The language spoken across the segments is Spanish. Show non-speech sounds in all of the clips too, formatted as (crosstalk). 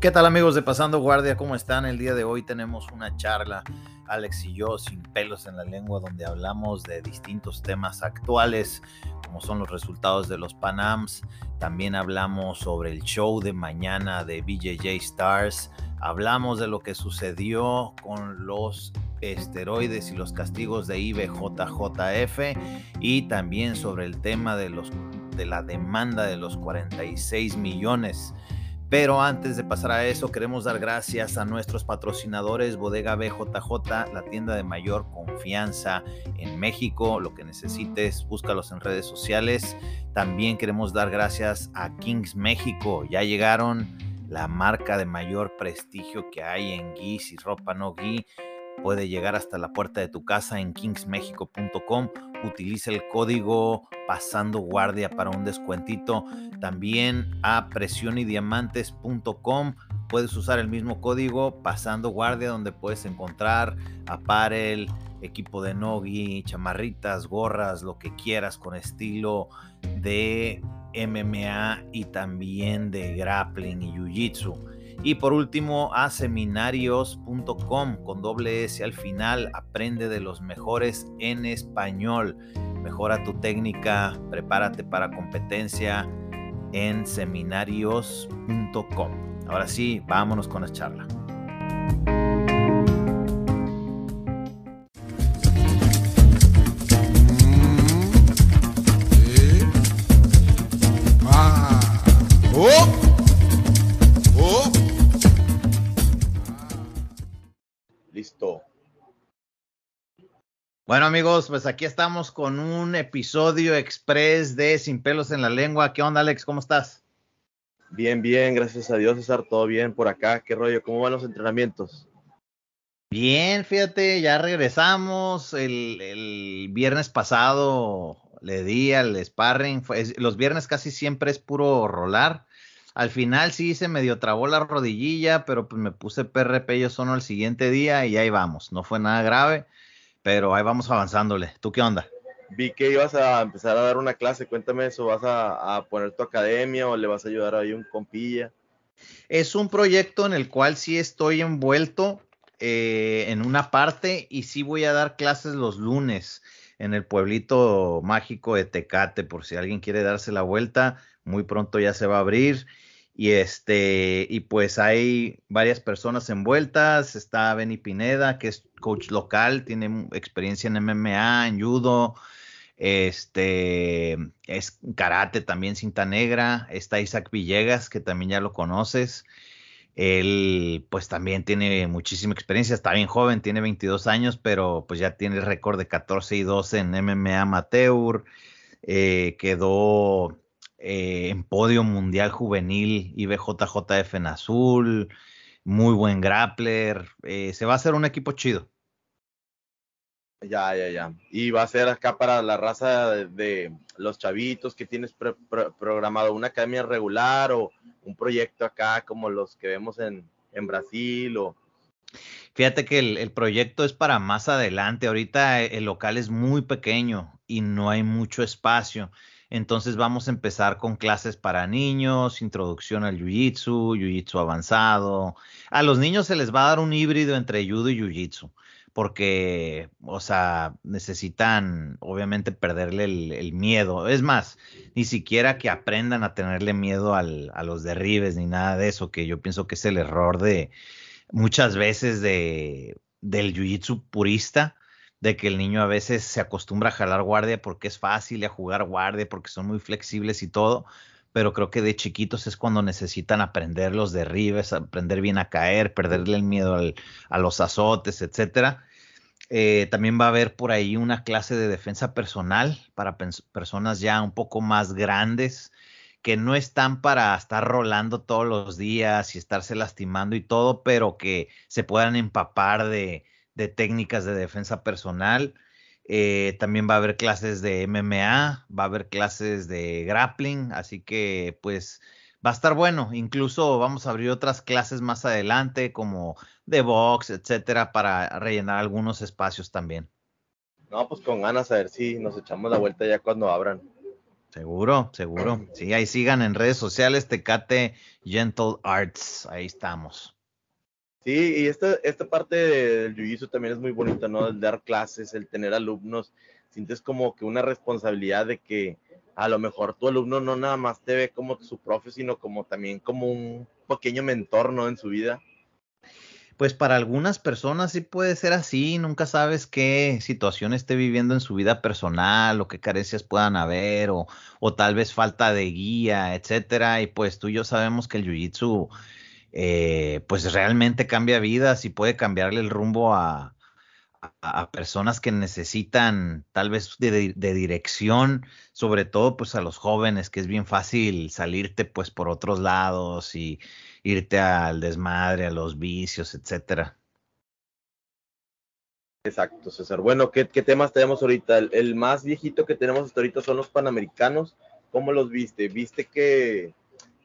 ¿Qué tal amigos de Pasando Guardia? ¿Cómo están? El día de hoy tenemos una charla, Alex y yo, sin pelos en la lengua, donde hablamos de distintos temas actuales, como son los resultados de los Panams. También hablamos sobre el show de mañana de BJJ Stars. Hablamos de lo que sucedió con los esteroides y los castigos de IBJJF y también sobre el tema de, los, de la demanda de los 46 millones pero antes de pasar a eso, queremos dar gracias a nuestros patrocinadores Bodega BJJ, la tienda de mayor confianza en México. Lo que necesites, búscalos en redes sociales. También queremos dar gracias a Kings México. Ya llegaron la marca de mayor prestigio que hay en guis y ropa no gui puede llegar hasta la puerta de tu casa en kingsmexico.com. Utiliza el código pasando guardia para un descuentito. También a presionydiamantes.com puedes usar el mismo código pasando guardia donde puedes encontrar apparel, equipo de nogi, chamarritas, gorras, lo que quieras con estilo de MMA y también de grappling y jiu-jitsu. Y por último, a seminarios.com con doble S al final. Aprende de los mejores en español. Mejora tu técnica, prepárate para competencia en seminarios.com. Ahora sí, vámonos con la charla. Bueno amigos, pues aquí estamos con un episodio express de Sin pelos en la lengua. ¿Qué onda Alex? ¿Cómo estás? Bien, bien, gracias a Dios César, todo bien por acá. ¿Qué rollo? ¿Cómo van los entrenamientos? Bien, fíjate, ya regresamos. El, viernes pasado le di al sparring. los viernes casi siempre es puro rolar. Al final sí se medio trabó la rodillilla, pero pues me puse PRP yo solo el siguiente día y ahí vamos. No fue nada grave pero ahí vamos avanzándole. ¿Tú qué onda? Vi que ibas a empezar a dar una clase, cuéntame eso, ¿vas a, poner tu academia o le vas a ayudar ahí un compilla? Es un proyecto en el cual sí estoy envuelto eh, en una parte y sí voy a dar clases los lunes en el pueblito mágico de Tecate, por si alguien quiere darse la vuelta, muy pronto ya se va a abrir. Y este, y pues hay varias personas envueltas. Está Benny Pineda, que es coach local, tiene experiencia en MMA, en judo, este, es karate también, cinta negra. Está Isaac Villegas, que también ya lo conoces. Él, pues también tiene muchísima experiencia, está bien joven, tiene 22 años, pero pues ya tiene el récord de 14 y 12 en MMA amateur. Eh, quedó eh, en podio mundial juvenil IBJJF en azul, muy buen grappler, eh, se va a hacer un equipo chido. Ya, ya, ya. Y va a ser acá para la raza de, los chavitos que tienes programado una academia regular o un proyecto acá como los que vemos en, Brasil o... Fíjate que el, el, proyecto es para más adelante. Ahorita el local es muy pequeño y no hay mucho espacio. Entonces vamos a empezar con clases para niños, introducción al Jiu-Jitsu, Jiu-Jitsu avanzado. A los niños se les va a dar un híbrido entre Judo y Jiu-Jitsu, porque, o sea, necesitan obviamente perderle el, miedo. Es más, ni siquiera que aprendan a tenerle miedo a los derribes ni nada de eso, que yo pienso que es el error de muchas veces de, del Jiu-Jitsu purista de que el niño a veces se acostumbra a jalar guardia porque es fácil, a jugar guardia porque son muy flexibles y todo, pero creo que de chiquitos es cuando necesitan aprender los derribes, aprender bien a caer, perderle el miedo a los azotes, etcétera. Eh, también va a haber por ahí una clase de defensa personal para personas ya un poco más grandes que no están para estar rolando todos los días y estarse lastimando y todo, pero que se puedan empapar de, de técnicas de defensa personal. Eh, también va a haber clases de MMA, va a haber clases de grappling, así que pues va a estar bueno. Incluso vamos a abrir otras clases más adelante, como de box, etcétera, para rellenar algunos espacios también. No, pues con ganas a ver si nos echamos la vuelta ya cuando abran. Seguro, seguro. Sí, ahí sigan en redes sociales, Tecate Gentle Arts, ahí estamos. Sí, y esta, esta parte del jiu también es muy bonita, ¿no? El dar clases, el tener alumnos, sientes como que una responsabilidad de que a lo mejor tu alumno no nada más te ve como su profe, sino como también como un pequeño mentor, ¿no? En su vida. Pues para algunas personas sí puede ser así, nunca sabes qué situación esté viviendo en su vida personal o qué carencias puedan haber o, o tal vez falta de guía, etcétera. Y pues tú y yo sabemos que el jiu-jitsu eh, pues realmente cambia vidas y puede cambiarle el rumbo a, a, personas que necesitan tal vez de, dirección, sobre todo pues a los jóvenes, que es bien fácil salirte pues por otros lados y irte al desmadre, a los vicios, etcétera. Exacto, César. Bueno, ¿qué, temas tenemos ahorita? El, más viejito que tenemos hasta ahorita son los panamericanos. ¿Cómo los viste? ¿Viste que,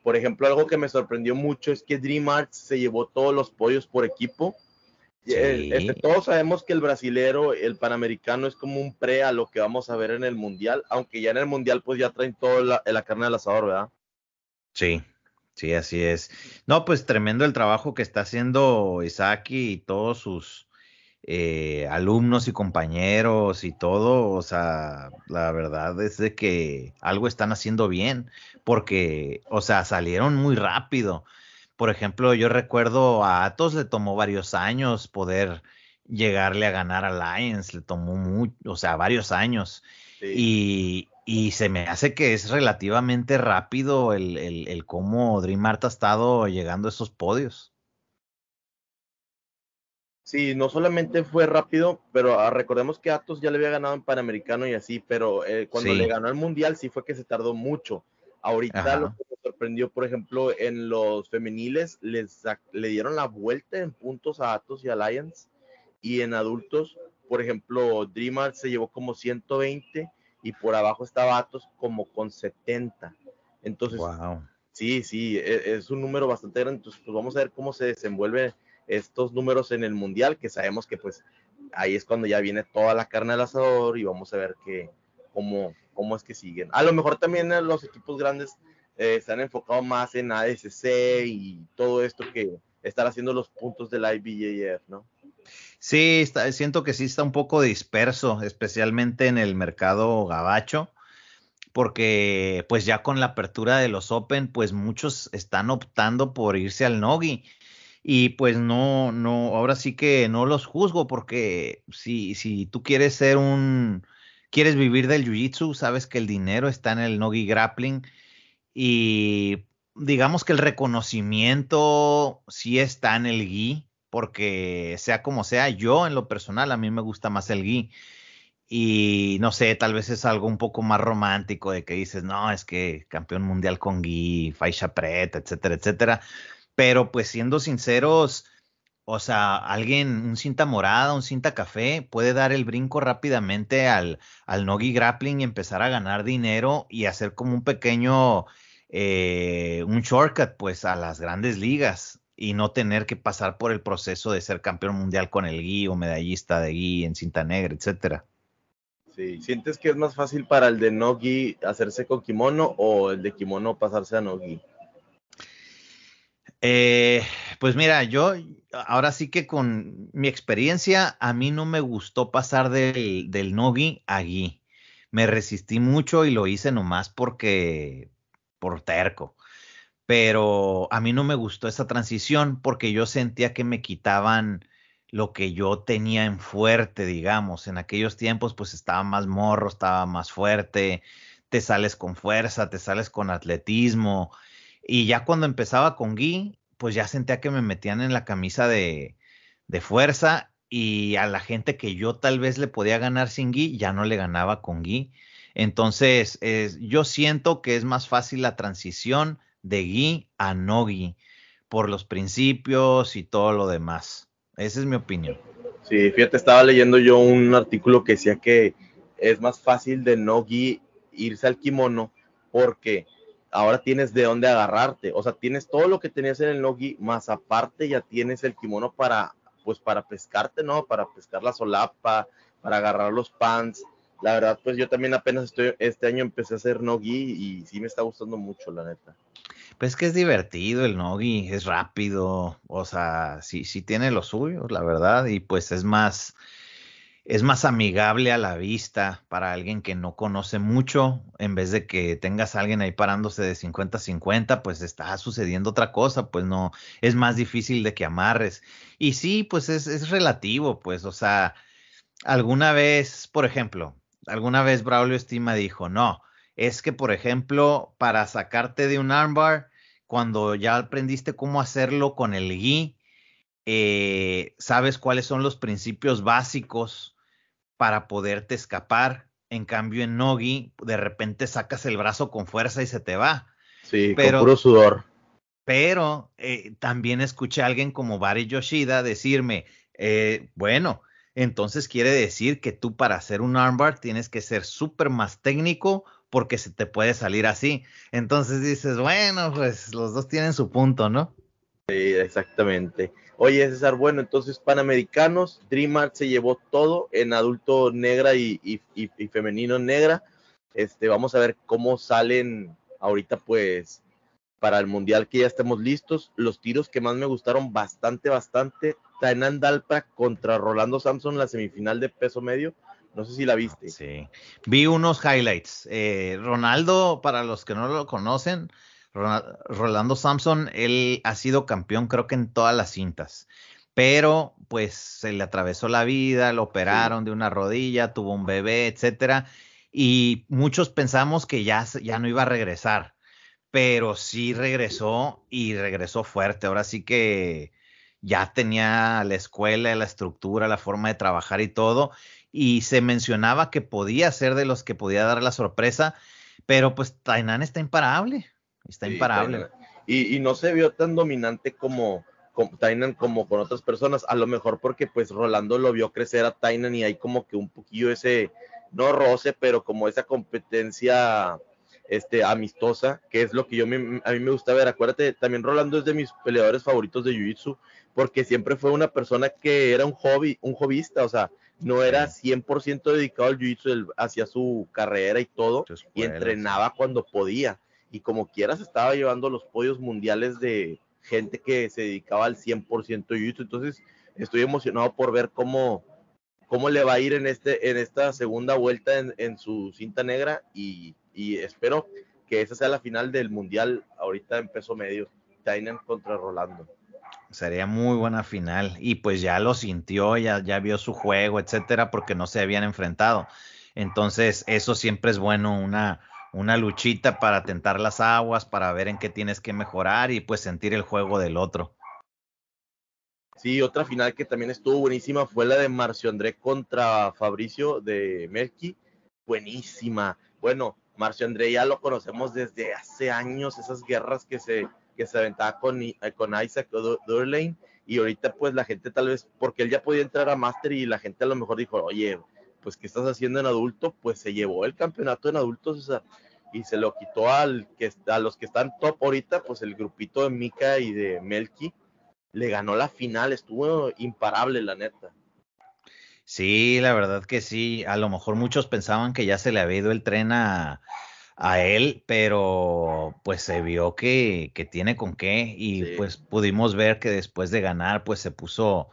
por ejemplo, algo que me sorprendió mucho es que Dream Arts se llevó todos los pollos por equipo? Este, todos sabemos que el brasilero, el panamericano es como un pre a lo que vamos a ver en el mundial, aunque ya en el mundial pues ya traen toda la, la carne del asador, ¿verdad? Sí, sí, así es. No, pues tremendo el trabajo que está haciendo Isaki y todos sus eh, alumnos y compañeros y todo. O sea, la verdad es de que algo están haciendo bien, porque, o sea, salieron muy rápido por ejemplo, yo recuerdo a Atos le tomó varios años poder llegarle a ganar a Lions, le tomó mucho, o sea, varios años. Y, y, se me hace que es relativamente rápido el, el, el cómo Dream Art ha estado llegando a esos podios. Sí, no solamente fue rápido, pero ah, recordemos que Atos ya le había ganado en Panamericano y así, pero eh, cuando le ganó el Mundial sí fue que se tardó mucho. Ahorita lo que me sorprendió, por ejemplo, en los femeniles, les le dieron la vuelta en puntos a Atos y Alliance. Y en adultos, por ejemplo, Dreamer se llevó como 120 y por abajo estaba Atos como con 70. Entonces, sí, sí, es, es, un número bastante grande. Entonces, pues vamos a ver cómo se desenvuelven estos números en el mundial, que sabemos que pues ahí es cuando ya viene toda la carne al asador y vamos a ver que, cómo, cómo es que siguen. A lo mejor también los equipos grandes eh, están enfocados más en ASC y todo esto que están haciendo los puntos del IBJF, ¿no? Sí, está, siento que sí está un poco disperso, especialmente en el mercado gabacho, porque pues ya con la apertura de los Open, pues muchos están optando por irse al Nogi. Y pues no, no, ahora sí que no los juzgo, porque si, si tú quieres ser un, quieres vivir del jiu-jitsu, sabes que el dinero está en el nogi grappling y digamos que el reconocimiento sí está en el gi, porque sea como sea, yo en lo personal a mí me gusta más el gi. Y no sé, tal vez es algo un poco más romántico de que dices, no, es que campeón mundial con gi, Faisha Pret, etcétera, etcétera. Pero pues siendo sinceros, o sea, alguien, un cinta morada, un cinta café, puede dar el brinco rápidamente al, al Nogi Grappling y empezar a ganar dinero y hacer como un pequeño, eh, un shortcut, pues, a las grandes ligas y no tener que pasar por el proceso de ser campeón mundial con el gui o medallista de gui en cinta negra, etcétera. Sí, ¿sientes que es más fácil para el de Nogi hacerse con kimono o el de kimono pasarse a Nogi? Eh, pues mira, yo ahora sí que con mi experiencia, a mí no me gustó pasar del, del Nogi a Gui. Me resistí mucho y lo hice nomás porque, por terco. Pero a mí no me gustó esa transición porque yo sentía que me quitaban lo que yo tenía en fuerte, digamos. En aquellos tiempos, pues estaba más morro, estaba más fuerte, te sales con fuerza, te sales con atletismo y ya cuando empezaba con Gui, pues ya sentía que me metían en la camisa de, de fuerza y a la gente que yo tal vez le podía ganar sin Gui, ya no le ganaba con Gui. Entonces, yo siento que es más fácil la transición de Gui a no Gui por los principios y todo lo demás. Esa es mi opinión. Sí, fíjate, estaba leyendo yo un artículo que decía que es más fácil de no Gui irse al kimono porque ahora tienes de dónde agarrarte, o sea, tienes todo lo que tenías en el nogi, más aparte ya tienes el kimono para, pues para pescarte, ¿no? Para pescar la solapa, para agarrar los pants, la verdad, pues yo también apenas estoy, este año empecé a hacer Nogi y sí me está gustando mucho, la neta. Pues que es divertido el Nogi, es rápido, o sea, sí, sí tiene lo suyo, la verdad, y pues es más, es más amigable a la vista para alguien que no conoce mucho, en vez de que tengas a alguien ahí parándose de 50 a 50, pues está sucediendo otra cosa, pues no, es más difícil de que amarres. Y sí, pues es, es relativo, pues, o sea, alguna vez, por ejemplo, alguna vez Braulio Estima dijo, no, es que, por ejemplo, para sacarte de un armbar, cuando ya aprendiste cómo hacerlo con el gui, eh, sabes cuáles son los principios básicos para poderte escapar. En cambio, en Nogi, de repente sacas el brazo con fuerza y se te va. Sí, pero, con puro sudor. Pero eh, también escuché a alguien como Bari Yoshida decirme, eh, bueno, entonces quiere decir que tú para hacer un armbar tienes que ser súper más técnico porque se te puede salir así. Entonces dices, bueno, pues los dos tienen su punto, ¿no? Exactamente. Oye, César, bueno, entonces Panamericanos, DreamHeart se llevó todo en adulto negra y, femenino negra. Este, vamos a ver cómo salen ahorita, pues, para el mundial que ya estemos listos. Los tiros que más me gustaron bastante, bastante. Tainan Dalpa contra Rolando Samson, la semifinal de peso medio. No sé si la viste. Sí, vi unos highlights. Eh, Ronaldo, para los que no lo conocen, Rolando Samson, él ha sido campeón creo que en todas las cintas, pero pues se le atravesó la vida, lo operaron de una rodilla, tuvo un bebé, etcétera, y muchos pensamos que ya, ya no iba a regresar, pero sí regresó y regresó fuerte. Ahora sí que ya tenía la escuela, la estructura, la forma de trabajar y todo, y se mencionaba que podía ser de los que podía dar la sorpresa, pero pues Tainan está imparable. Está imparable. Y, no se vio tan dominante como, como Tainan como con otras personas. A lo mejor porque pues Rolando lo vio crecer a Tainan y hay como que un poquillo ese, no roce, pero como esa competencia este, amistosa, que es lo que yo a mí me gusta ver. Acuérdate, también Rolando es de mis peleadores favoritos de Jiu-Jitsu, porque siempre fue una persona que era un hobby, un hobbyista, o sea, no era 100% dedicado al Jiu-Jitsu hacia su carrera y todo, y entrenaba cuando podía y como quieras estaba llevando los podios mundiales de gente que se dedicaba al 100% jiu Entonces, estoy emocionado por ver cómo, cómo le va a ir en, este, en esta segunda vuelta en, su cinta negra y, espero que esa sea la final del mundial ahorita en peso medio, Tainan contra Rolando. Sería muy buena final y pues ya lo sintió, ya, ya vio su juego, etcétera, porque no se habían enfrentado. Entonces, eso siempre es bueno, una, una luchita para tentar las aguas, para ver en qué tienes que mejorar y pues sentir el juego del otro. Sí, otra final que también estuvo buenísima fue la de Marcio André contra Fabricio de Melqui. Buenísima. Bueno, Marcio André ya lo conocemos desde hace años, esas guerras que se, que se aventaba con, eh, con Isaac Durlane. Y ahorita, pues la gente tal vez, porque él ya podía entrar a Master y la gente a lo mejor dijo, oye, pues, ¿qué estás haciendo en adulto? Pues se llevó el campeonato en adultos, o sea, y se lo quitó al que, a los que están top ahorita, pues el grupito de Mika y de Melky le ganó la final, estuvo imparable la neta. Sí, la verdad que sí, a lo mejor muchos pensaban que ya se le había ido el tren a, él, pero pues se vio que, que tiene con qué y pues pudimos ver que después de ganar pues se puso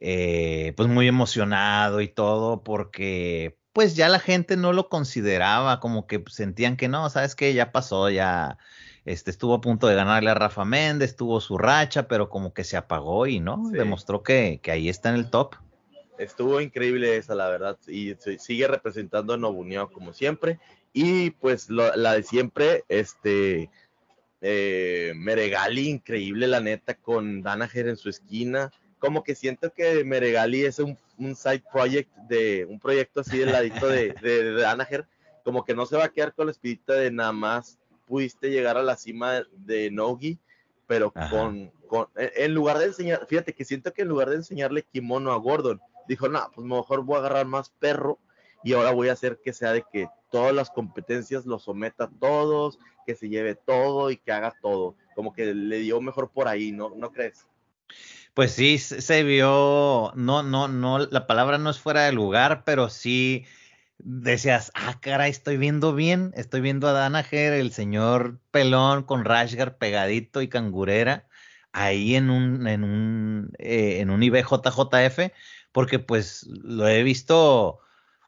eh, pues muy emocionado y todo porque pues ya la gente no lo consideraba, como que sentían que no, sabes que ya pasó, ya este, estuvo a punto de ganarle a Rafa Méndez, tuvo su racha, pero como que se apagó y no, demostró que, ahí está en el top. Estuvo increíble esa, la verdad, y sigue representando a Nobunio como siempre. Y pues la de siempre, este, eh, Meregali, increíble la neta, con Danaher en su esquina como que siento que Meregali es un, side project de un proyecto así del ladito de, (laughs) de, Anaher, como que no se va a quedar con la espirita de nada más pudiste llegar a la cima de Nogi, pero con, en lugar de enseñar, fíjate que siento que en lugar de enseñarle kimono a Gordon, dijo, no, pues mejor voy a agarrar más perro y ahora voy a hacer que sea de que todas las competencias lo someta a todos, que se lleve todo y que haga todo. Como que le dio mejor por ahí, ¿no? ¿No crees? Pues sí, se vio, no, no, no, la palabra no es fuera de lugar, pero sí decías, ah, caray, estoy viendo bien, estoy viendo a Danaher, el señor pelón con Rashgar pegadito y cangurera, ahí en un, en un, eh, en un IBJJF, porque pues lo he visto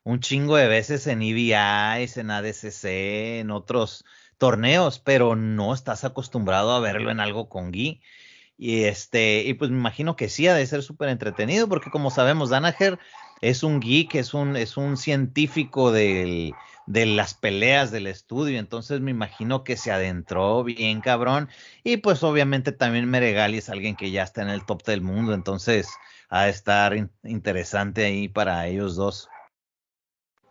un chingo de veces en EBIs, en ADCC, en otros torneos, pero no estás acostumbrado a verlo en algo con Gui. Y este, y pues me imagino que sí ha de ser súper entretenido, porque como sabemos, Danaher es un geek, es un, es un científico de las peleas del estudio, entonces me imagino que se adentró bien cabrón. Y pues obviamente también Meregali es alguien que ya está en el top del mundo, entonces ha de estar interesante ahí para ellos dos.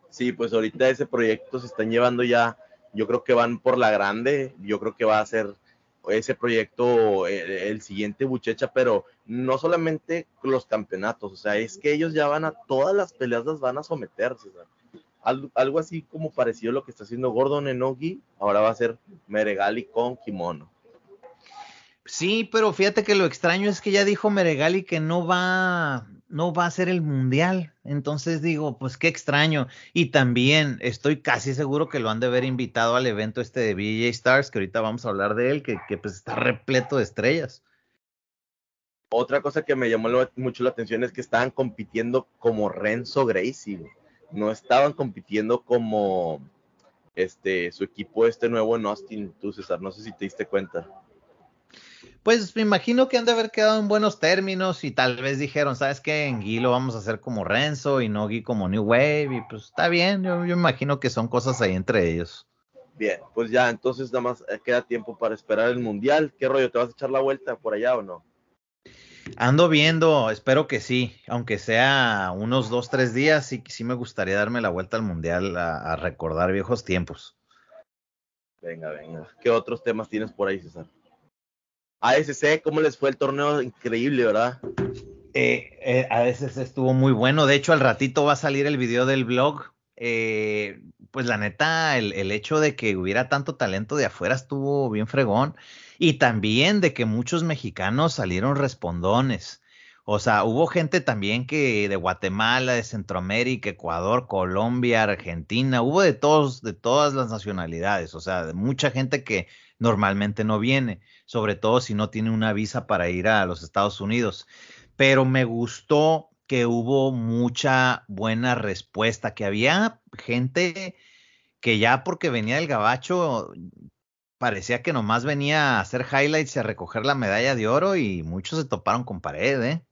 Sí, pues ahorita ese proyecto se están llevando ya, yo creo que van por la grande, yo creo que va a ser ese proyecto eh, el, siguiente Buchecha, pero no solamente los campeonatos, o sea, es que ellos ya van a todas las peleas las van a someterse, algo, así como parecido a lo que está haciendo Gordon en Ogi, ahora va a ser Meregali con Kimono. Sí, pero fíjate que lo extraño es que ya dijo Meregali que no va, no va a ser el mundial. Entonces digo, pues qué extraño. Y también estoy casi seguro que lo han de haber invitado al evento este de BJ Stars, que ahorita vamos a hablar de él, que, que pues está repleto de estrellas. Otra cosa que me llamó mucho la atención es que estaban compitiendo como Renzo Gracie. No estaban compitiendo como este su equipo este nuevo en Austin, tú César, no sé si te diste cuenta. Pues me imagino que han de haber quedado en buenos términos y tal vez dijeron, ¿sabes qué? En Gui lo vamos a hacer como Renzo y no Gui como New Wave y pues está bien, yo, yo imagino que son cosas ahí entre ellos. Bien, pues ya, entonces nada más eh, queda tiempo para esperar el Mundial. ¿Qué rollo? ¿Te vas a echar la vuelta por allá o no? Ando viendo, espero que sí, aunque sea unos dos, tres días, sí, sí me gustaría darme la vuelta al Mundial a recordar viejos tiempos. Venga, venga. ¿Qué otros temas tienes por ahí, César? ASC, ¿cómo les fue el torneo? Increíble, ¿verdad? Eh, eh, estuvo muy bueno. De hecho, al ratito va a salir el video del blog. Eh, pues la neta, el, el, hecho de que hubiera tanto talento de afuera estuvo bien fregón. Y también de que muchos mexicanos salieron respondones. O sea, hubo gente también que de Guatemala, de Centroamérica, Ecuador, Colombia, Argentina, hubo de todos, de todas las nacionalidades, o sea, de mucha gente que normalmente no viene, sobre todo si no tiene una visa para ir a los Estados Unidos. Pero me gustó que hubo mucha buena respuesta, que había gente que ya porque venía del gabacho parecía que nomás venía a hacer highlights y a recoger la medalla de oro y muchos se toparon con pared, ¿eh?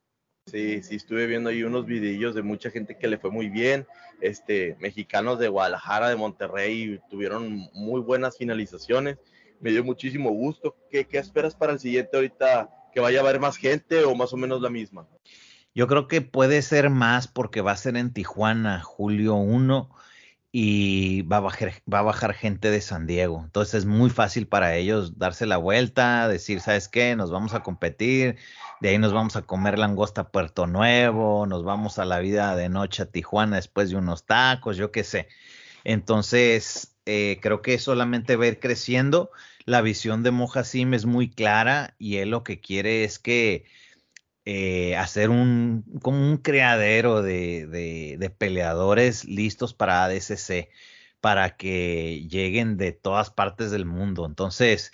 Sí, sí, estuve viendo ahí unos videillos de mucha gente que le fue muy bien, este, mexicanos de Guadalajara, de Monterrey, tuvieron muy buenas finalizaciones me dio muchísimo gusto. ¿Qué, esperas para el siguiente ahorita? ¿Que vaya a haber más gente o más o menos la misma? Yo creo que puede ser más porque va a ser en Tijuana, julio 1, y va a, bajar, va a bajar gente de San Diego. Entonces es muy fácil para ellos darse la vuelta, decir, ¿sabes qué? Nos vamos a competir, de ahí nos vamos a comer langosta a Puerto Nuevo, nos vamos a la vida de noche a Tijuana después de unos tacos, yo qué sé. Entonces, eh, creo que solamente ver creciendo. La visión de Mojasim es muy clara y él lo que quiere es que eh, hacer un como un creadero de, peleadores listos para ADCC para que lleguen de todas partes del mundo. Entonces,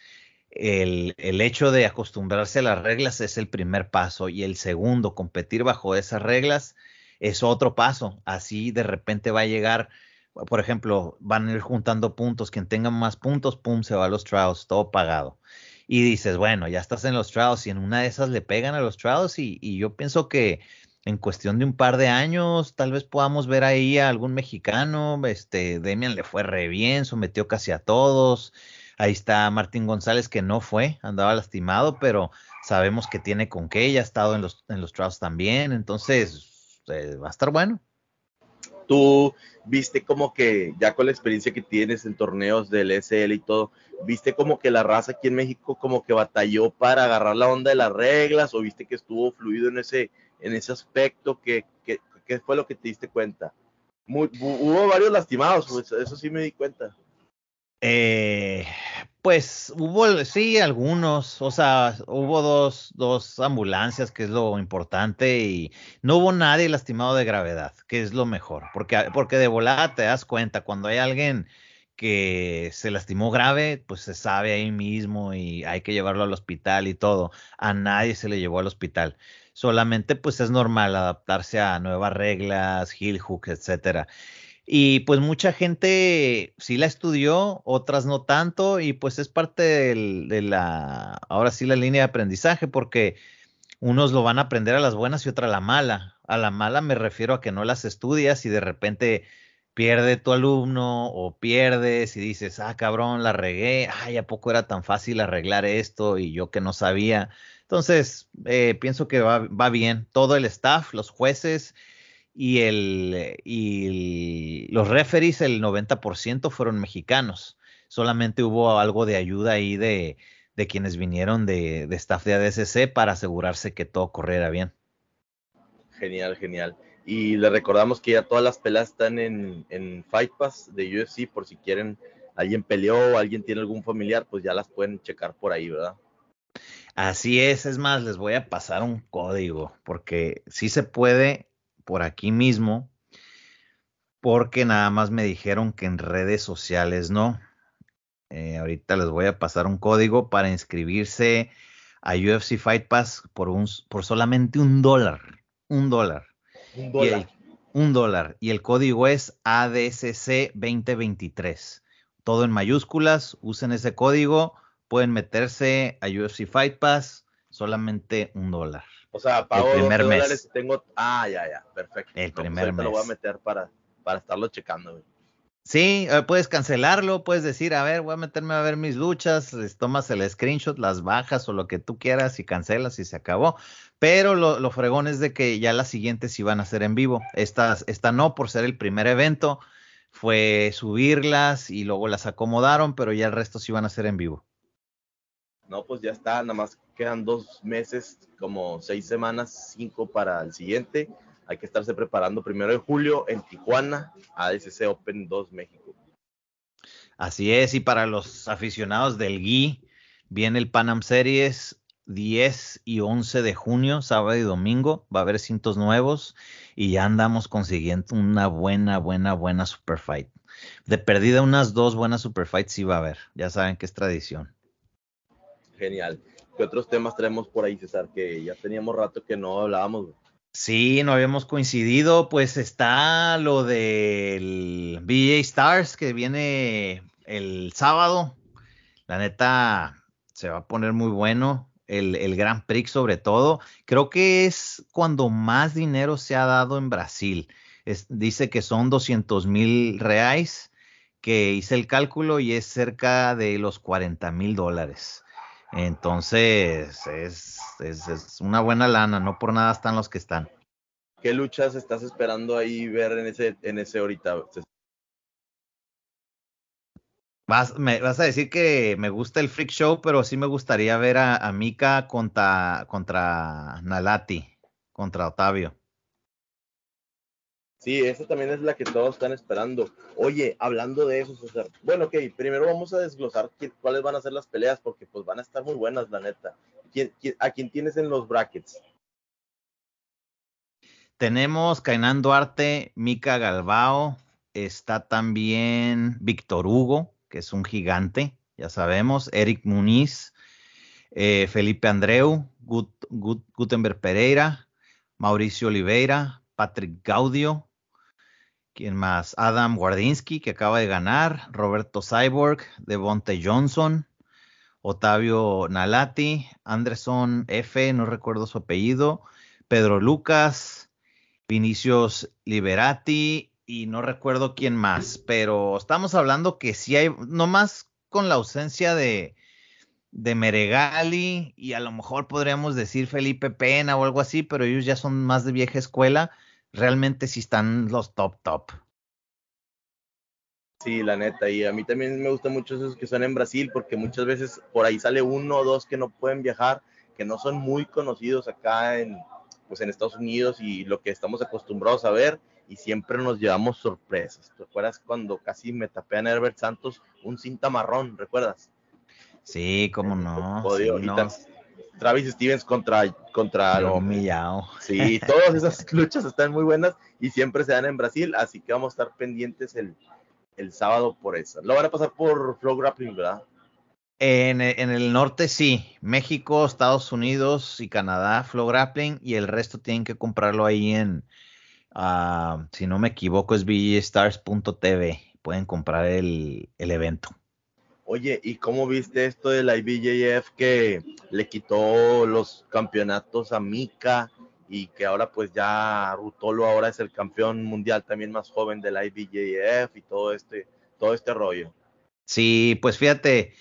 el, el, hecho de acostumbrarse a las reglas es el primer paso y el segundo, competir bajo esas reglas, es otro paso. Así de repente va a llegar por ejemplo, van a ir juntando puntos, quien tenga más puntos, pum, se va a los trials, todo pagado. Y dices, bueno, ya estás en los trials y en una de esas le pegan a los trials y, yo pienso que en cuestión de un par de años tal vez podamos ver ahí a algún mexicano, este, Demian le fue re bien, sometió casi a todos. Ahí está Martín González que no fue, andaba lastimado, pero sabemos que tiene con qué, ya ha estado en los, en los trials también, entonces eh, va a estar bueno tú viste como que ya con la experiencia que tienes en torneos del SL y todo, viste como que la raza aquí en México como que batalló para agarrar la onda de las reglas o viste que estuvo fluido en ese, en ese aspecto, ¿qué, fue lo que te diste cuenta? hubo varios lastimados, pues, eso sí me di cuenta. Eh, Pues hubo, sí, algunos, o sea, hubo dos, dos ambulancias, que es lo importante, y no hubo nadie lastimado de gravedad, que es lo mejor, porque, porque de volada te das cuenta, cuando hay alguien que se lastimó grave, pues se sabe ahí mismo y hay que llevarlo al hospital y todo. A nadie se le llevó al hospital. Solamente pues es normal adaptarse a nuevas reglas, heel hook, etcétera. Y pues mucha gente sí la estudió, otras no tanto, y pues es parte de la, ahora sí la línea de aprendizaje, porque unos lo van a aprender a las buenas y otra a la mala. A la mala me refiero a que no las estudias y de repente pierde tu alumno o pierdes y dices, ah, cabrón, la regué, ay, ¿a poco era tan fácil arreglar esto y yo que no sabía? Entonces, eh, pienso que va, va bien. Todo el staff, los jueces, y, el, y los referees, el 90% fueron mexicanos. Solamente hubo algo de ayuda ahí de, de quienes vinieron de, de, staff de ADSC para asegurarse que todo corriera bien. Genial, genial. Y le recordamos que ya todas las peleas están en, en Fight Pass de UFC por si quieren, alguien peleó o alguien tiene algún familiar, pues ya las pueden checar por ahí, ¿verdad? Así es, es más, les voy a pasar un código, porque sí se puede por aquí mismo, porque nada más me dijeron que en redes sociales no. Eh, ahorita les voy a pasar un código para inscribirse a UFC Fight Pass por, un, por solamente un dólar. Un dólar. Un dólar. un dólar. Y el código es ADSC 2023. Todo en mayúsculas. Usen ese código. Pueden meterse a UFC Fight Pass. Solamente un dólar. O sea, pago el primer mes. dólares tengo. Ah, ya, ya, perfecto. El pues primer mes. lo voy a meter para, para estarlo checando, güey. Sí, eh, puedes cancelarlo, puedes decir, a ver, voy a meterme a ver mis luchas, tomas el screenshot, las bajas o lo que tú quieras y cancelas y se acabó. Pero lo, lo fregón es de que ya las siguientes iban a ser en vivo. Estas, esta no, por ser el primer evento, fue subirlas y luego las acomodaron, pero ya el resto sí iban a ser en vivo. No, pues ya está, nada más quedan dos meses, como seis semanas, cinco para el siguiente. Hay que estarse preparando primero en julio en Tijuana, ADCC Open 2 México. Así es, y para los aficionados del GUI, viene el Panam Series 10 y 11 de junio, sábado y domingo. Va a haber cintos nuevos y ya andamos consiguiendo una buena, buena, buena super fight. De perdida, unas dos buenas super fights sí va a haber. Ya saben que es tradición. Genial. ¿Qué otros temas traemos por ahí, César? Que ya teníamos rato que no hablábamos. Sí, no habíamos coincidido. Pues está lo del BJ Stars que viene el sábado. La neta se va a poner muy bueno. El, el Grand Prix sobre todo. Creo que es cuando más dinero se ha dado en Brasil. dice que son 200 mil reais, que hice el cálculo y es cerca de los 40 mil dólares. Entonces, es, es, una buena lana, no por nada están los que están. ¿Qué luchas estás esperando ahí ver en ese, en ese ahorita? Vas, me, vas a decir que me gusta el Freak Show, pero sí me gustaría ver a, a Mika contra, contra Nalati, contra Otavio. Sí, esa también es la que todos están esperando. Oye, hablando de eso, César. Bueno, ok, primero vamos a desglosar cuáles van a ser las peleas, porque pues van a estar muy buenas, la neta. a quién tienes en los brackets? Tenemos Kainan Duarte, Mika Galbao, está también Víctor Hugo, que es un gigante, ya sabemos, Eric Muniz, eh, Felipe Andreu, Gutenberg Pereira, Mauricio Oliveira, Patrick Gaudio, ¿Quién más? Adam Wardinsky, que acaba de ganar. Roberto Cyborg, Devonte Johnson. Otavio Nalati. Anderson F, no recuerdo su apellido. Pedro Lucas. Vinicius Liberati. Y no recuerdo quién más. Pero estamos hablando que sí hay, nomás con la ausencia de, de Meregali. Y a lo mejor podríamos decir Felipe Pena o algo así. Pero ellos ya son más de vieja escuela realmente sí están los top top. Sí, la neta, y a mí también me gustan mucho esos que son en Brasil, porque muchas veces por ahí sale uno o dos que no pueden viajar, que no son muy conocidos acá en, pues en Estados Unidos y lo que estamos acostumbrados a ver, y siempre nos llevamos sorpresas. ¿Te acuerdas cuando casi me tapean a Herbert Santos un cinta marrón? ¿Recuerdas? Sí, cómo (laughs) no. Travis Stevens contra contra Sí, (laughs) todas esas luchas están muy buenas y siempre se dan en Brasil, así que vamos a estar pendientes el, el sábado por eso. Lo van a pasar por Flow Grappling, ¿verdad? En, el norte sí, México, Estados Unidos y Canadá, Flow Grappling, y el resto tienen que comprarlo ahí en, uh, si no me equivoco, es vstars.tv. Pueden comprar el, el, evento. Oye, ¿y cómo viste esto de la IBJF que le quitó los campeonatos a Mika y que ahora pues ya Rutolo ahora es el campeón mundial también más joven de la IBJF y todo este, todo este rollo? Sí, pues fíjate,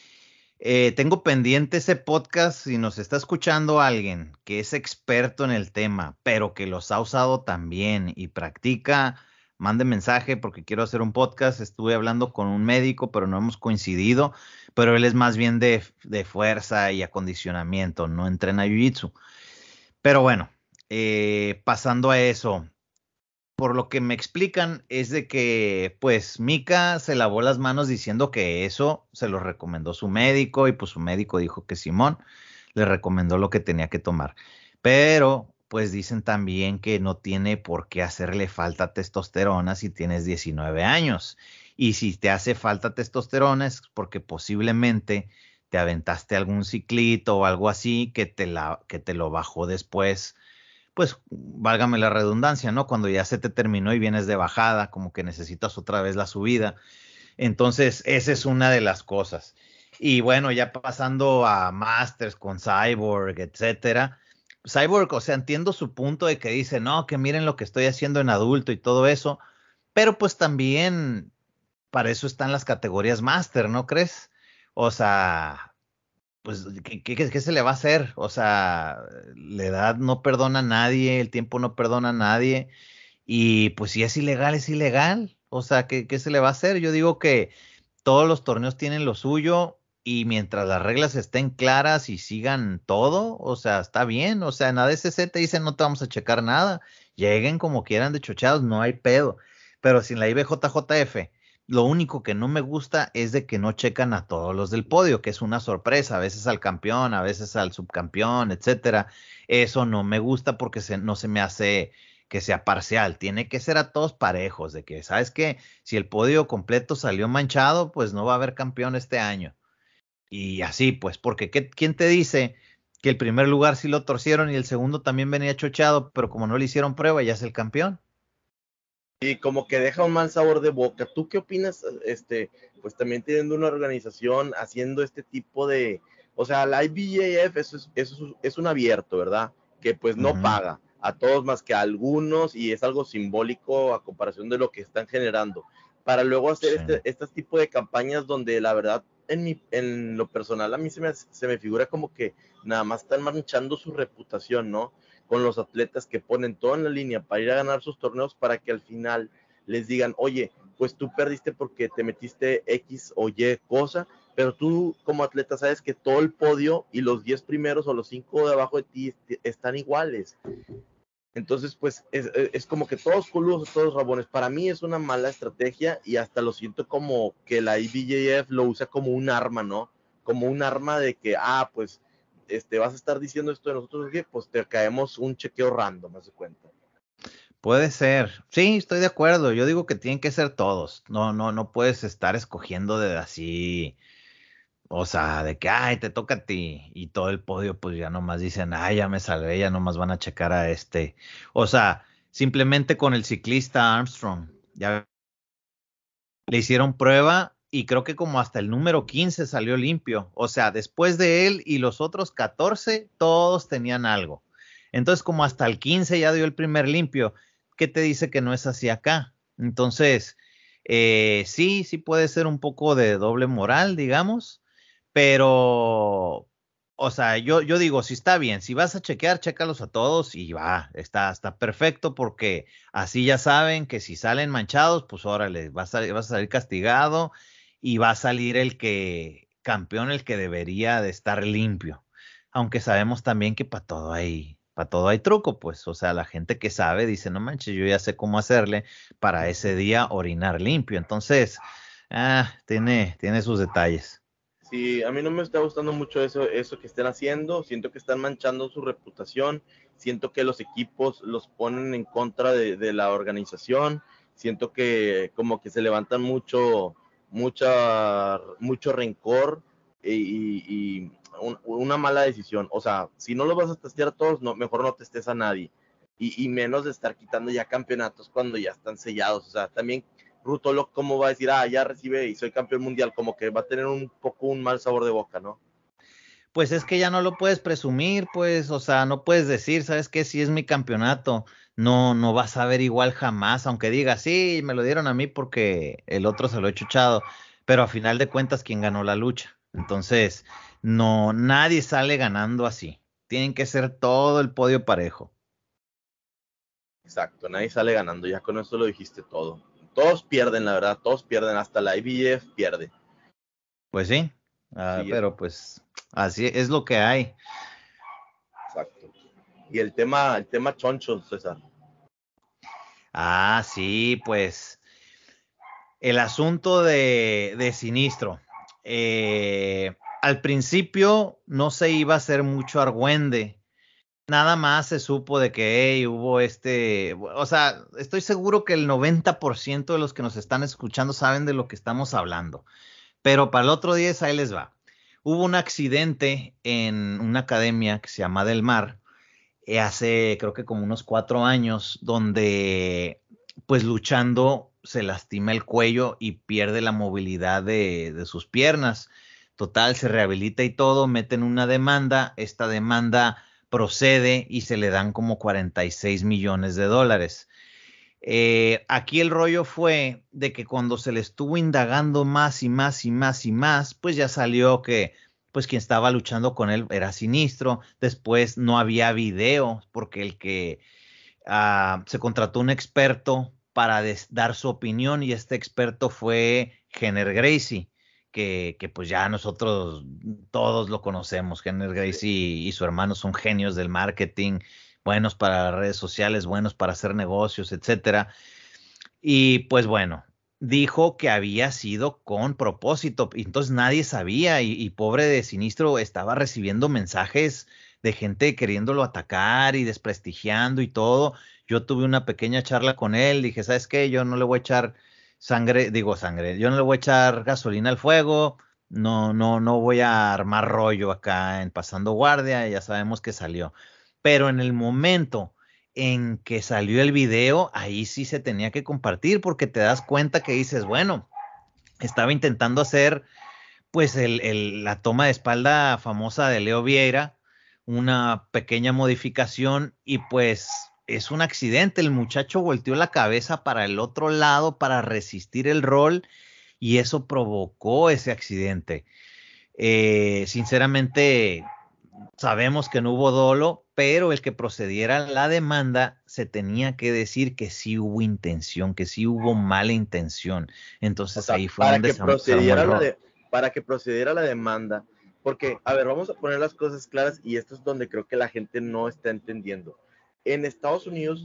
eh, tengo pendiente ese podcast si nos está escuchando alguien que es experto en el tema, pero que los ha usado también y practica, mande mensaje porque quiero hacer un podcast. Estuve hablando con un médico, pero no hemos coincidido, pero él es más bien de, de fuerza y acondicionamiento, no entrena Jiu-Jitsu. Pero bueno, eh, pasando a eso, por lo que me explican es de que pues Mika se lavó las manos diciendo que eso se lo recomendó su médico y pues su médico dijo que Simón le recomendó lo que tenía que tomar. Pero pues dicen también que no tiene por qué hacerle falta testosterona si tienes 19 años. Y si te hace falta testosterona es porque posiblemente te aventaste algún ciclito o algo así que te, la, que te lo bajó después pues válgame la redundancia, ¿no? Cuando ya se te terminó y vienes de bajada, como que necesitas otra vez la subida. Entonces, esa es una de las cosas. Y bueno, ya pasando a Masters con Cyborg, etcétera. Cyborg, o sea, entiendo su punto de que dice, no, que miren lo que estoy haciendo en adulto y todo eso, pero pues también para eso están las categorías Master, ¿no crees? O sea, pues, ¿qué, se le va a hacer? O sea, la edad no perdona a nadie, el tiempo no perdona a nadie, y pues si es ilegal, es ilegal. O sea, ¿qué, qué se le va a hacer? Yo digo que todos los torneos tienen lo suyo, y mientras las reglas estén claras y sigan todo, o sea, está bien. O sea, en ADCC te dicen no te vamos a checar nada. Lleguen como quieran de chochados, no hay pedo. Pero sin la IBJJF lo único que no me gusta es de que no checan a todos los del podio, que es una sorpresa, a veces al campeón, a veces al subcampeón, etcétera. Eso no me gusta porque no se me hace que sea parcial, tiene que ser a todos parejos, de que, ¿sabes qué? Si el podio completo salió manchado, pues no va a haber campeón este año. Y así, pues, porque ¿quién te dice que el primer lugar sí lo torcieron y el segundo también venía chochado, pero como no le hicieron prueba, ya es el campeón? y como que deja un mal sabor de boca. ¿Tú qué opinas? Este, pues también teniendo una organización haciendo este tipo de, o sea, la IBJF es, es, un abierto, ¿verdad? Que pues no paga a todos más que a algunos y es algo simbólico a comparación de lo que están generando. Para luego hacer este, este tipo de campañas donde la verdad en, mi, en lo personal a mí se me, se me figura como que nada más están manchando su reputación, ¿no? con los atletas que ponen todo en la línea para ir a ganar sus torneos para que al final les digan, oye, pues tú perdiste porque te metiste X o Y cosa, pero tú como atleta sabes que todo el podio y los 10 primeros o los 5 de abajo de ti están iguales. Entonces, pues es, como que todos coludos, todos rabones. Para mí es una mala estrategia y hasta lo siento como que la IBJF lo usa como un arma, ¿no? Como un arma de que, ah, pues este, vas a estar diciendo esto de nosotros, pues te caemos un chequeo random, ¿me cuenta? Puede ser. Sí, estoy de acuerdo. Yo digo que tienen que ser todos. No, no, no puedes estar escogiendo de así. O sea, de que, ay, te toca a ti. Y todo el podio, pues ya nomás dicen, ay, ya me salvé, ya nomás van a checar a este. O sea, simplemente con el ciclista Armstrong. Ya le hicieron prueba y creo que como hasta el número 15 salió limpio. O sea, después de él y los otros 14, todos tenían algo. Entonces, como hasta el 15 ya dio el primer limpio, ¿qué te dice que no es así acá? Entonces, eh, sí, sí puede ser un poco de doble moral, digamos, pero, o sea, yo, yo digo, si está bien, si vas a chequear, chécalos a todos y va, está, está perfecto porque así ya saben que si salen manchados, pues órale, vas a, vas a salir castigado y va a salir el que campeón, el que debería de estar limpio. Aunque sabemos también que para todo hay, para todo hay truco, pues, o sea, la gente que sabe dice, no manches, yo ya sé cómo hacerle para ese día orinar limpio. Entonces, ah, tiene, tiene sus detalles. A mí no me está gustando mucho eso, eso que estén haciendo. Siento que están manchando su reputación. Siento que los equipos los ponen en contra de, la organización. Siento que como que se levantan mucho, mucho rencor y, una mala decisión. O sea, si no lo vas a testear a todos, no, mejor no testes a nadie. Y, y menos de estar quitando ya campeonatos cuando ya están sellados. O sea, también Rutolo, ¿cómo va a decir, ah, ya recibe y soy campeón mundial? Como que va a tener un poco un mal sabor de boca, ¿no? Pues es que ya no lo puedes presumir, pues, o sea, no puedes decir, ¿sabes qué? Si es mi campeonato, no, no vas a ver igual jamás, aunque diga, sí, me lo dieron a mí porque el otro se lo he chuchado, pero a final de cuentas, ¿quién ganó la lucha? Entonces, no, nadie sale ganando así. Tienen que ser todo el podio parejo. Exacto, nadie sale ganando, ya con eso lo dijiste todo todos pierden, la verdad, todos pierden, hasta la IBF pierde. Pues sí, ah, pero pues así es lo que hay. Exacto. Y el tema, el tema choncho, César. Ah, sí, pues el asunto de, de Sinistro. Eh, al principio no se iba a hacer mucho argüende nada más se supo de que hubo este, o sea, estoy seguro que el 90% de los que nos están escuchando saben de lo que estamos hablando, pero para el otro día ahí les va. Hubo un accidente en una academia que se llama Del Mar, eh, hace creo que como unos cuatro años, donde pues luchando se lastima el cuello y pierde la movilidad de, de sus piernas. Total, se rehabilita y todo, meten una demanda, esta demanda procede y se le dan como 46 millones de dólares. Eh, aquí el rollo fue de que cuando se le estuvo indagando más y más y más y más, pues ya salió que pues quien estaba luchando con él era Sinistro. Después no había video porque el que ah, se contrató un experto para dar su opinión y este experto fue Jenner Gracie que, pues ya nosotros todos lo conocemos. Henry Gracie y, su hermano son genios del marketing, buenos para las redes sociales, buenos para hacer negocios, etcétera. Y pues bueno, dijo que había sido con propósito, entonces nadie sabía y, y, pobre de Sinistro estaba recibiendo mensajes de gente queriéndolo atacar y desprestigiando y todo. Yo tuve una pequeña charla con él, dije, ¿sabes qué? Yo no le voy a echar sangre, digo sangre, yo no le voy a echar gasolina al fuego, no, no, no voy a armar rollo acá en pasando guardia, ya sabemos que salió. Pero en el momento en que salió el video, ahí sí se tenía que compartir porque te das cuenta que dices, bueno, estaba intentando hacer pues el, la toma de espalda famosa de Leo Vieira, una pequeña modificación y pues es un accidente. El muchacho volteó la cabeza para el otro lado para resistir el rol y eso provocó ese accidente. Eh, sinceramente, sabemos que no hubo dolo, pero el que procediera la demanda se tenía que decir que sí hubo intención, que sí hubo mala intención. Entonces ahí fue para que procediera la para que procediera la demanda, porque a ver, vamos a poner las cosas claras y esto es donde creo que la gente no está entendiendo en Estados Unidos,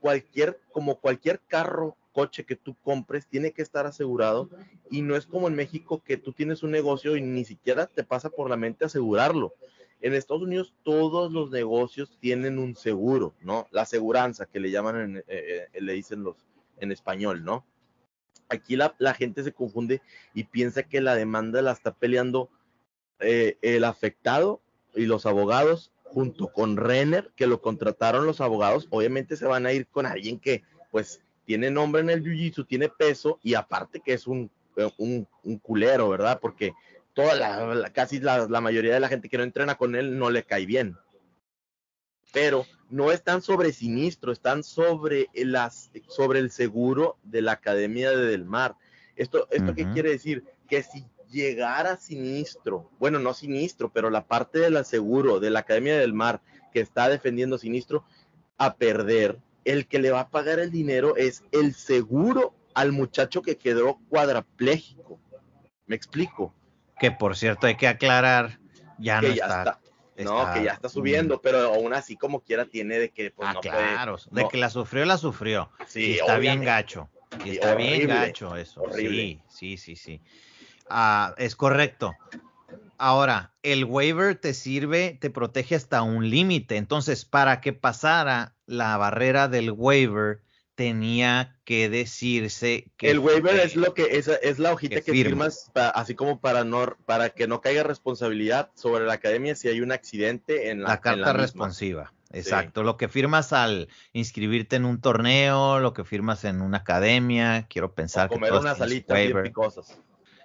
cualquier, como cualquier carro, coche que tú compres, tiene que estar asegurado y no es como en México que tú tienes un negocio y ni siquiera te pasa por la mente asegurarlo. En Estados Unidos todos los negocios tienen un seguro, ¿no? La aseguranza que le llaman, en, eh, eh, le dicen los en español, ¿no? Aquí la, gente se confunde y piensa que la demanda la está peleando eh, el afectado y los abogados junto con Renner, que lo contrataron los abogados, obviamente se van a ir con alguien que pues tiene nombre en el jiu-jitsu, tiene peso y aparte que es un, un, culero, ¿verdad? Porque toda la, casi la, mayoría de la gente que no entrena con él no le cae bien. Pero no están sobre sinistro, están sobre, las, sobre el seguro de la Academia de Del Mar. ¿Esto, esto qué quiere decir? Que si llegar a Sinistro, bueno, no Sinistro, pero la parte del aseguro de la Academia del Mar que está defendiendo Sinistro a perder, el que le va a pagar el dinero es el seguro al muchacho que quedó cuadraplégico. ¿Me explico? Que por cierto hay que aclarar, ya no está, No, que ya está subiendo, pero aún así como quiera tiene de que pues, ah, claro, de que la sufrió, la sufrió. Sí, está bien gacho. está bien gacho eso. Sí, sí, sí, sí. Ah, es correcto. ahora, el waiver te sirve, te protege hasta un límite. Entonces, para que pasara la barrera del waiver, tenía que decirse que el waiver es lo que es, es la hojita que, firmas, así como para no para que no caiga responsabilidad sobre la academia si hay un accidente en la, la carta responsiva. Exacto, lo que firmas al inscribirte en un torneo, lo que firmas en una academia, quiero pensar o comer unas alitas bien cosas.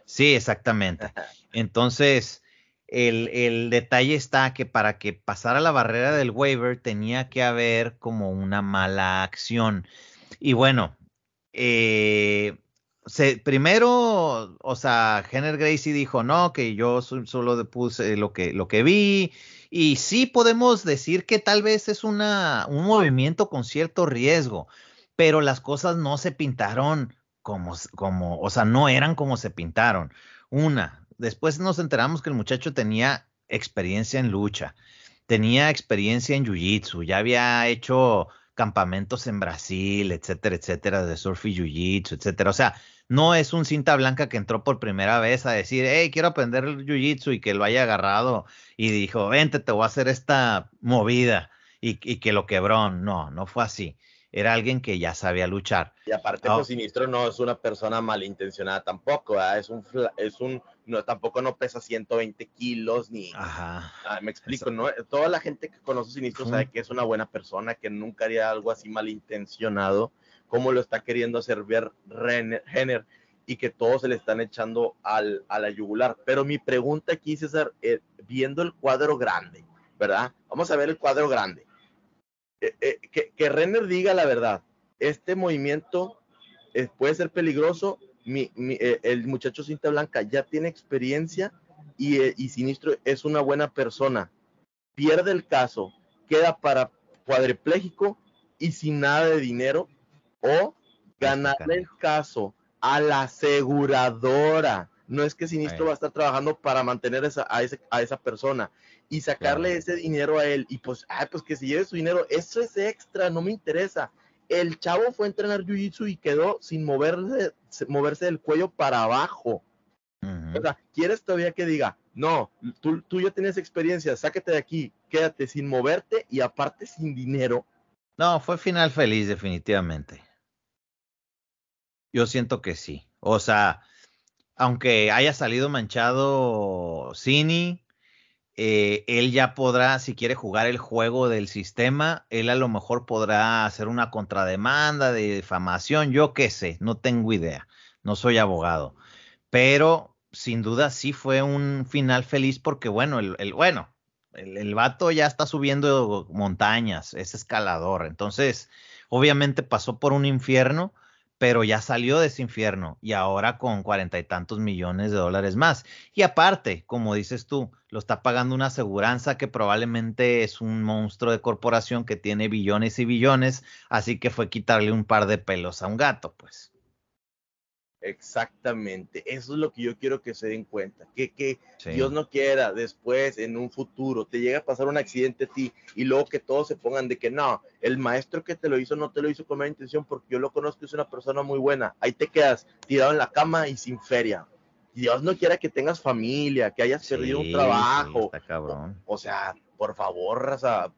Sí, exactamente. Entonces, el, el, detalle está que para que pasara la barrera del waiver tenía que haber como una mala acción. Y bueno, eh, primero, o sea, Henry Gracie dijo, no, que yo solo puse lo que, lo que vi. Y sí podemos decir que tal vez es una, un movimiento con cierto riesgo, pero las cosas no se pintaron como, como, o sea, no eran como se pintaron. Una, después nos enteramos que el muchacho tenía experiencia en lucha, tenía experiencia en jiu-jitsu, ya había hecho campamentos en Brasil, etcétera, etcétera, de surf y jiu-jitsu, etcétera. O sea, no es un cinta blanca que entró por primera vez a decir, hey, quiero aprender el jiu-jitsu y que lo haya agarrado y dijo, vente, te voy a hacer esta movida y, y que lo quebró. No, no fue así era alguien que ya sabía luchar. Y aparte, oh. Sinistro no es una persona malintencionada tampoco, es un, es un, no, tampoco no pesa 120 kilos ni, Ajá. Ah, me explico, ¿no? Toda la gente que conoce Sinistro sabe que es una buena persona, que nunca haría algo así malintencionado, como lo está queriendo hacer ver Renner, y que todos se le están echando al, a la yugular. Pero mi pregunta aquí, César, eh, viendo el cuadro grande, ¿verdad? Vamos a ver el cuadro grande eh, eh, que, Renner diga la verdad. Este movimiento eh, puede ser peligroso. el muchacho cinta blanca ya tiene experiencia y, y Sinistro es una buena persona. Pierde el caso, queda para cuadripléjico y sin nada de dinero o ganarle el caso a la aseguradora. No es que Sinistro va a estar trabajando para mantener esa, a, a esa persona y sacarle ese dinero a él y pues, ah, pues que se lleve su dinero, eso es extra, no me interesa. El chavo fue a entrenar jiu-jitsu y quedó sin moverse, moverse del cuello para abajo. O sea, ¿quieres todavía que diga, no, tú, tú ya tienes experiencia, sáquete de aquí, quédate sin moverte y aparte sin dinero? No, fue final feliz, definitivamente. Yo siento que sí. O sea, aunque haya salido manchado Cini, eh, él ya podrá, si quiere jugar el juego del sistema, él a lo mejor podrá hacer una contrademanda de difamación, yo qué sé, no tengo idea, no soy abogado, pero sin duda sí fue un final feliz porque bueno, el, bueno, el, el, vato ya está subiendo montañas, es escalador, entonces obviamente pasó por un infierno, pero ya salió de ese infierno y ahora con cuarenta y tantos millones de dólares más. Y aparte, como dices tú, lo está pagando una aseguranza que probablemente es un monstruo de corporación que tiene billones y billones, así que fue quitarle un par de pelos a un gato, pues. Exactamente, eso es lo que yo quiero que se den cuenta, que, que Dios no quiera después, en un futuro, te llega a pasar un accidente a ti y luego que todos se pongan de que no, el maestro que te lo hizo no te lo hizo con mala intención porque yo lo conozco, es una persona muy buena, ahí te quedas tirado en la cama y sin feria. Dios no quiera que tengas familia, que hayas perdido un trabajo. cabrón. O, sea, por favor, o sea,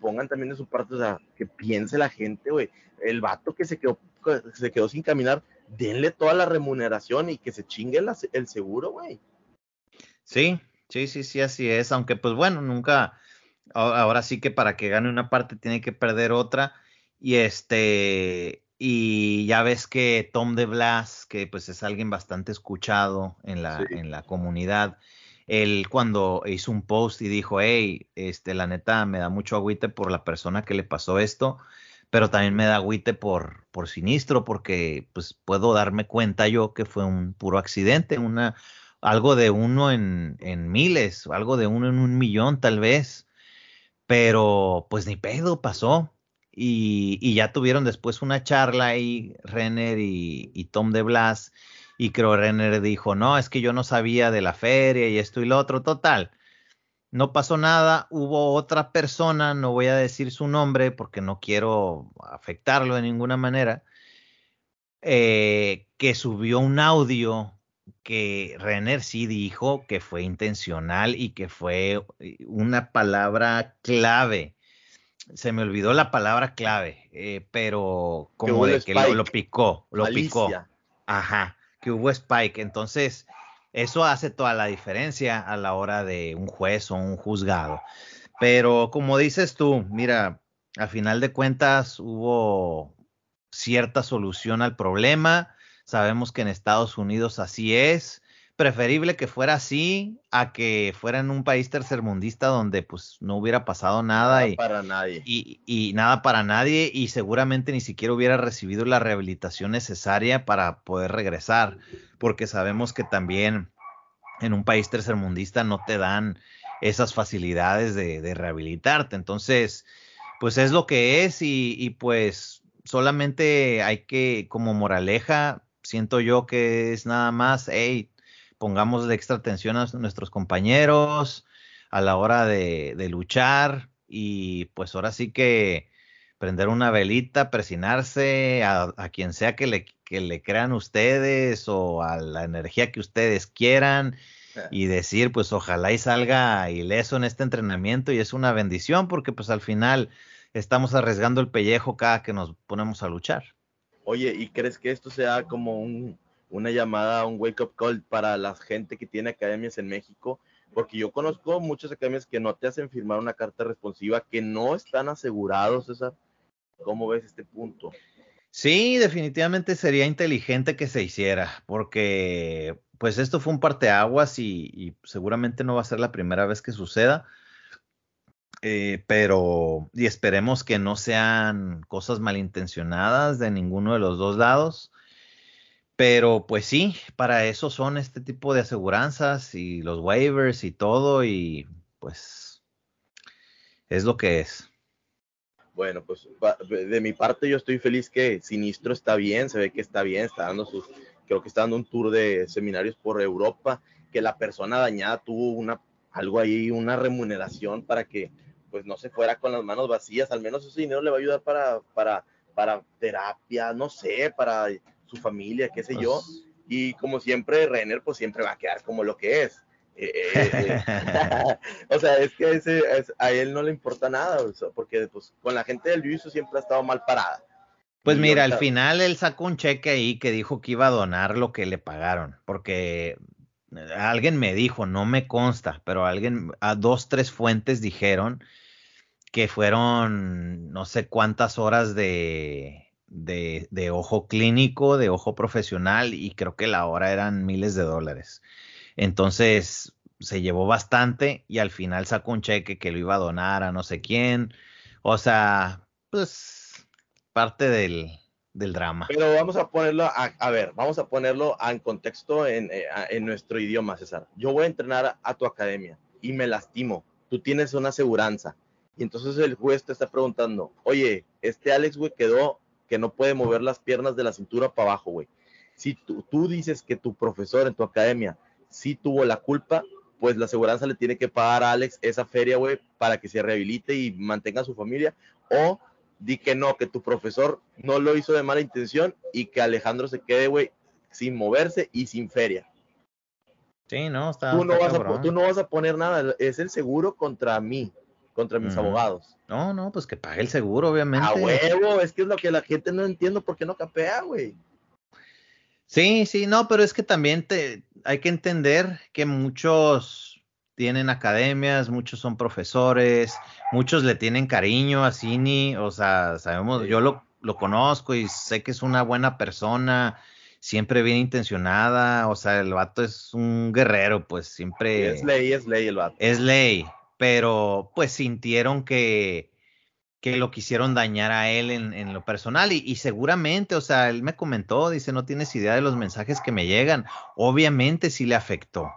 pongan también de su parte, o sea, que piense la gente, güey. El vato que se quedó, se quedó sin caminar, denle toda la remuneración y que se chingue el, seguro, güey. Sí, sí, sí, sí, así es. Aunque, pues bueno, nunca, ahora sí que para que gane una parte tiene que perder otra. Y este, y ya ves que Tom de Blas, que pues es alguien bastante escuchado en la, en la comunidad, él cuando hizo un post y dijo, hey, este, la neta me da mucho agüite por la persona que le pasó esto pero también me da agüite por, por sinistro, porque pues puedo darme cuenta yo que fue un puro accidente, una, algo de uno en, en miles, algo de uno en un millón tal vez, pero pues ni pedo pasó. Y, y ya tuvieron después una charla ahí, Renner y, y Tom de Blas, y creo Renner dijo, no, es que yo no sabía de la feria y esto y lo otro, total no pasó nada, hubo otra persona, no voy a decir su nombre porque no quiero afectarlo de ninguna manera, eh, que subió un audio que Renner sí dijo que fue intencional y que fue eh, una palabra clave. Se me olvidó la palabra clave, eh, pero como de que lo, picó, lo picó. Ajá, que hubo spike. Entonces, eso hace toda la diferencia a la hora de un juez o un juzgado. Pero como dices tú, mira, al final de cuentas hubo cierta solución al problema. Sabemos que en Estados Unidos así es. Preferible que fuera así a que fuera en un país tercermundista donde pues no hubiera pasado nada, nada y, para nadie. Y, y, nada para nadie y seguramente ni siquiera hubiera recibido la rehabilitación necesaria para poder regresar, porque sabemos que también en un país tercermundista no te dan esas facilidades de, de rehabilitarte. Entonces, pues es lo que es y, y pues solamente hay que, como moraleja, siento yo que es nada más, hey, pongamos de extra atención a nuestros compañeros a la hora de, luchar y pues ahora sí que prender una velita, presinarse a, quien sea que le, que le crean ustedes o a la energía que ustedes quieran y decir pues ojalá y salga ileso en este entrenamiento y es una bendición porque pues al final estamos arriesgando el pellejo cada que nos ponemos a luchar. Oye, ¿y crees que esto sea como un, una llamada, un wake up call para la gente que tiene academias en México? Porque yo conozco muchas academias que no te hacen firmar una carta responsiva, que no están asegurados, César. ¿Cómo ves este punto? Sí, definitivamente sería inteligente que se hiciera, porque pues esto fue un parteaguas y, y seguramente no va a ser la primera vez que suceda eh, pero, y esperemos que no sean cosas malintencionadas de ninguno de los dos lados. Pero pues sí, para eso son este tipo de aseguranzas y los waivers y todo y pues es lo que es. Bueno, pues de mi parte yo estoy feliz que Sinistro está bien, se ve que está bien, está dando sus, creo que está dando un tour de seminarios por Europa, que la persona dañada tuvo una, algo ahí, una remuneración para que pues no se fuera con las manos vacías, al menos ese dinero le va a ayudar para, para, para terapia, no sé, para su familia, qué sé yo. Pues y como siempre, Renner pues siempre va a quedar como lo que es. Eh, eh, eh, (laughs) (laughs) o sea, es que ese, a él no le importa nada, porque pues con la gente del Luiso siempre ha estado mal parada. Pues mira, al final él sacó un cheque ahí que dijo que iba a donar lo que le pagaron, porque alguien me dijo, no me consta, pero alguien, a dos, tres fuentes dijeron que fueron no sé cuántas horas de, de, ojo clínico, de ojo profesional, y creo que la hora eran miles de dólares. Entonces se llevó bastante y al final sacó un cheque que lo iba a donar a no sé quién. O sea, pues parte del, del drama. Pero vamos a ponerlo, a, ver, vamos a ponerlo en contexto en, eh, en, nuestro idioma, César. Yo voy a entrenar a tu academia y me lastimo. Tú tienes una aseguranza y entonces el juez te está preguntando, oye, este Alex, güey, quedó que no puede mover las piernas de la cintura para abajo, güey. Si tú, tú, dices que tu profesor en tu academia sí tuvo la culpa, pues la aseguranza le tiene que pagar a Alex esa feria, güey, para que se rehabilite y mantenga a su familia. O di que no, que tu profesor no lo hizo de mala intención y que Alejandro se quede, güey, sin moverse y sin feria. Sí, no, está. Tú no, vas a, tú no vas a poner nada, es el seguro contra mí contra mis abogados. No, no, pues que pague el seguro, obviamente. A huevo, es que es lo que la gente no entiende por qué no capea, güey. Sí, sí, no, pero es que también te, hay que entender que muchos tienen academias, muchos son profesores, muchos le tienen cariño a Cini, o sea, sabemos, yo lo, lo conozco y sé que es una buena persona, siempre bien intencionada, o sea, el vato es un guerrero, pues siempre... Es ley, es ley el vato. Es ley, pero pues sintieron que, que lo quisieron dañar a él en, lo personal y, seguramente, o sea, él me comentó, dice, no tienes idea de los mensajes que me llegan, obviamente sí le afectó,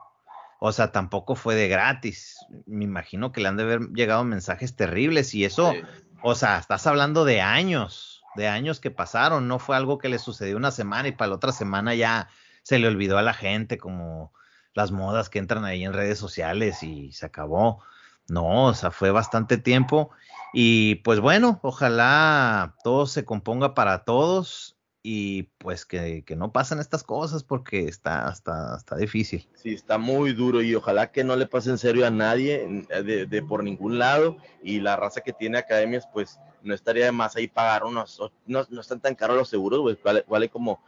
o sea, tampoco fue de gratis, me imagino que le han de haber llegado mensajes terribles y eso, o sea, estás hablando de años, de años que pasaron, no fue algo que le sucedió una semana y para la otra semana ya se le olvidó a la gente como las modas que entran ahí en redes sociales y se acabó. No, o sea, fue bastante tiempo. Y pues bueno, ojalá todo se componga para todos y pues que, no pasen estas cosas porque está, está, está difícil. Sí, está muy duro y ojalá que no le pase en serio a nadie de, por ningún lado y la raza que tiene academias pues no estaría de más ahí pagar unos, no, no están tan caros los seguros, vale como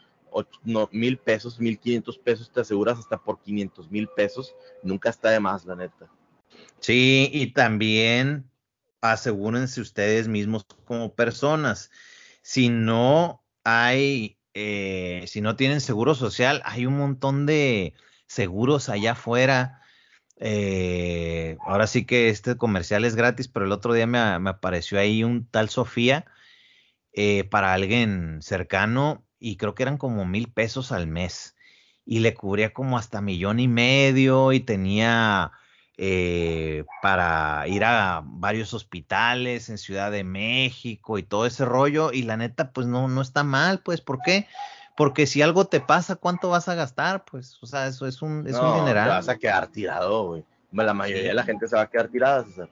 mil pesos, mil quinientos pesos, te aseguras hasta por quinientos mil pesos, nunca está de más, la neta. Sí, y también asegúrense ustedes mismos como personas. Si no hay, eh, si no tienen seguro social, hay un montón de seguros allá afuera. Eh, ahora sí que este comercial es gratis, pero el otro día me, apareció ahí un tal Sofía eh, para alguien cercano y creo que eran como mil pesos al mes y le cubría como hasta millón y medio y tenía eh, para ir a varios hospitales en Ciudad de México y todo ese rollo. Y la neta, pues no, no está mal, pues, ¿por qué? Porque si algo te pasa, ¿cuánto vas a gastar? Pues, o sea, eso es un, es un dineral. Te vas a quedar tirado, güey. La mayoría de la gente se va a quedar tirada, César.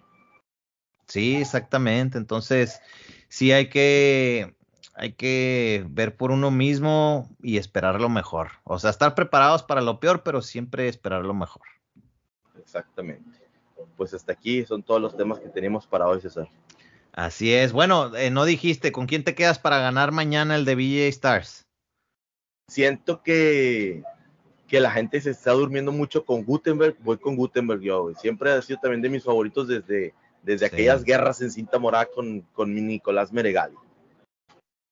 Sí, exactamente. Entonces, sí hay que, hay que ver por uno mismo y esperar lo mejor. O sea, estar preparados para lo peor, pero siempre esperar lo mejor. Exactamente. Pues hasta aquí son todos los temas que tenemos para hoy, César. Así es. Bueno, eh, no dijiste, ¿con quién te quedas para ganar mañana el de VJ Stars? Siento que, que la gente se está durmiendo mucho con Gutenberg. Voy con Gutenberg yo, Siempre ha sido también de mis favoritos desde, desde aquellas guerras en cinta morada con, con mi Nicolás Meregali.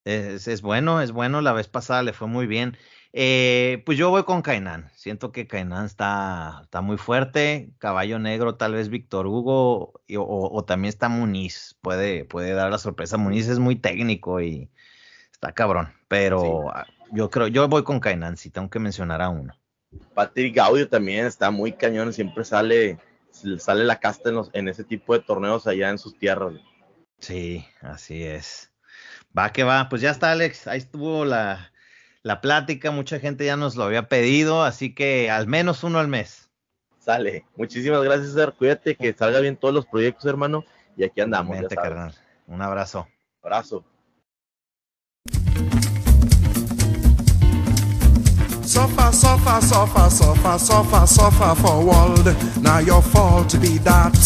Es, es, bueno, es bueno. La vez pasada le fue muy bien. Eh, pues yo voy con Kainan. Siento que Kainan está, está muy fuerte. Caballo negro, tal vez Víctor Hugo o, también está Muniz. Puede, puede dar la sorpresa. Muniz es muy técnico y está cabrón. Pero yo creo, yo voy con Kainan, si tengo que mencionar a uno. Patrick Gaudio también está muy cañón. Siempre sale, sale la casta en, en ese tipo de torneos allá en sus tierras. Sí, así es. Va que va. Pues ya está, Alex. Ahí estuvo la la plática, mucha gente ya nos lo había pedido, así que al menos uno al mes. Sale. Muchísimas gracias, César. Cuídate, que salga bien todos los proyectos, hermano. Y aquí andamos. carnal. Un abrazo. Abrazo. Suffer, suffer, suffer, suffer, suffer, suffer for world. Now your fault to be that.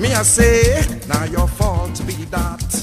Me I say, now your fault to be that.